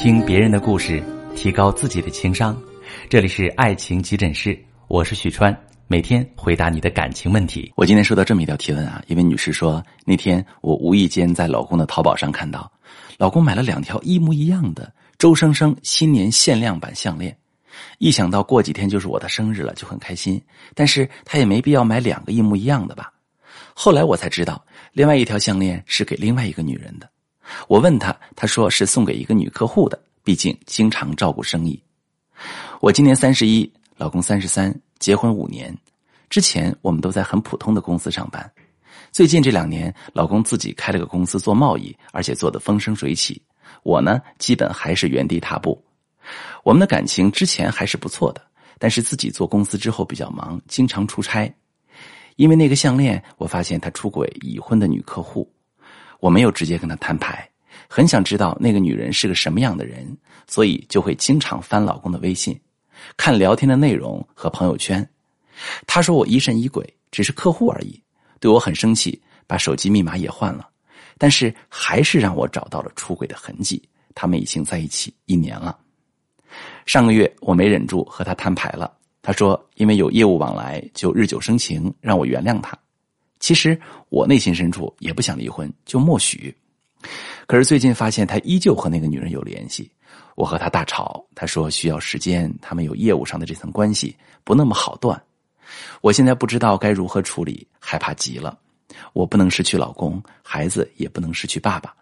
听别人的故事，提高自己的情商。这里是爱情急诊室，我是许川，每天回答你的感情问题。我今天收到这么一条提问啊，一位女士说，那天我无意间在老公的淘宝上看到，老公买了两条一模一样的周生生新年限量版项链，一想到过几天就是我的生日了，就很开心。但是他也没必要买两个一模一样的吧？后来我才知道，另外一条项链是给另外一个女人的。我问他，他说是送给一个女客户的，毕竟经常照顾生意。我今年三十一，老公三十三，结婚五年。之前我们都在很普通的公司上班，最近这两年，老公自己开了个公司做贸易，而且做得风生水起。我呢，基本还是原地踏步。我们的感情之前还是不错的，但是自己做公司之后比较忙，经常出差。因为那个项链，我发现他出轨已婚的女客户，我没有直接跟他摊牌。很想知道那个女人是个什么样的人，所以就会经常翻老公的微信，看聊天的内容和朋友圈。他说我疑神疑鬼，只是客户而已，对我很生气，把手机密码也换了，但是还是让我找到了出轨的痕迹。他们已经在一起一年了。上个月我没忍住和他摊牌了，他说因为有业务往来就日久生情，让我原谅他。其实我内心深处也不想离婚，就默许。可是最近发现他依旧和那个女人有联系，我和他大吵，他说需要时间，他们有业务上的这层关系，不那么好断。我现在不知道该如何处理，害怕极了。我不能失去老公，孩子也不能失去爸爸。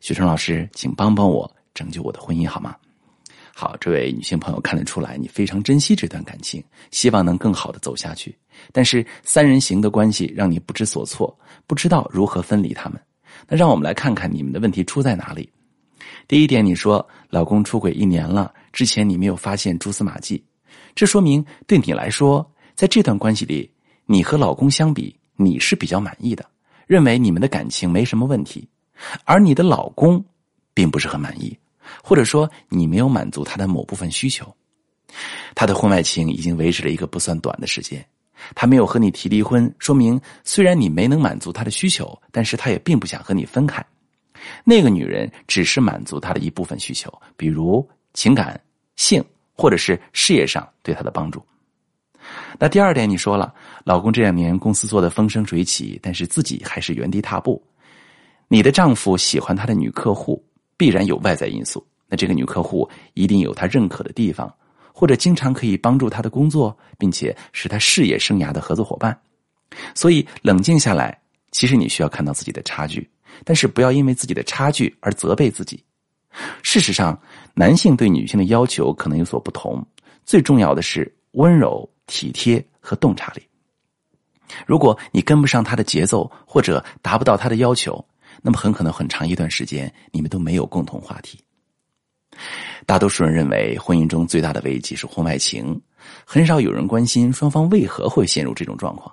许成老师，请帮帮我，拯救我的婚姻好吗？好，这位女性朋友看得出来，你非常珍惜这段感情，希望能更好的走下去。但是三人行的关系让你不知所措，不知道如何分离他们。那让我们来看看你们的问题出在哪里。第一点，你说老公出轨一年了，之前你没有发现蛛丝马迹，这说明对你来说，在这段关系里，你和老公相比，你是比较满意的，认为你们的感情没什么问题，而你的老公，并不是很满意，或者说你没有满足他的某部分需求。他的婚外情已经维持了一个不算短的时间。他没有和你提离婚，说明虽然你没能满足他的需求，但是他也并不想和你分开。那个女人只是满足他的一部分需求，比如情感、性或者是事业上对他的帮助。那第二点，你说了，老公这两年公司做的风生水起，但是自己还是原地踏步。你的丈夫喜欢他的女客户，必然有外在因素。那这个女客户一定有她认可的地方。或者经常可以帮助她的工作，并且是她事业生涯的合作伙伴，所以冷静下来，其实你需要看到自己的差距，但是不要因为自己的差距而责备自己。事实上，男性对女性的要求可能有所不同，最重要的是温柔、体贴和洞察力。如果你跟不上他的节奏，或者达不到他的要求，那么很可能很长一段时间你们都没有共同话题。大多数人认为，婚姻中最大的危机是婚外情，很少有人关心双方为何会陷入这种状况。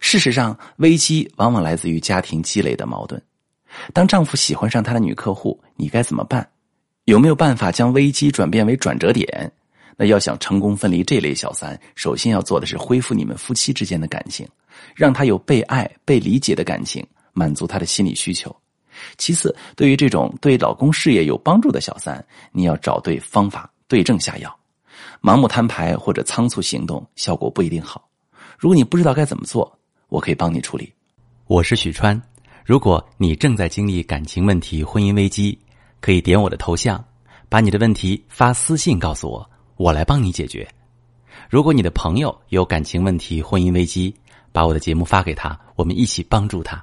事实上，危机往往来自于家庭积累的矛盾。当丈夫喜欢上他的女客户，你该怎么办？有没有办法将危机转变为转折点？那要想成功分离这类小三，首先要做的是恢复你们夫妻之间的感情，让他有被爱、被理解的感情，满足他的心理需求。其次，对于这种对老公事业有帮助的小三，你要找对方法，对症下药。盲目摊牌或者仓促行动，效果不一定好。如果你不知道该怎么做，我可以帮你处理。我是许川，如果你正在经历感情问题、婚姻危机，可以点我的头像，把你的问题发私信告诉我，我来帮你解决。如果你的朋友有感情问题、婚姻危机，把我的节目发给他，我们一起帮助他。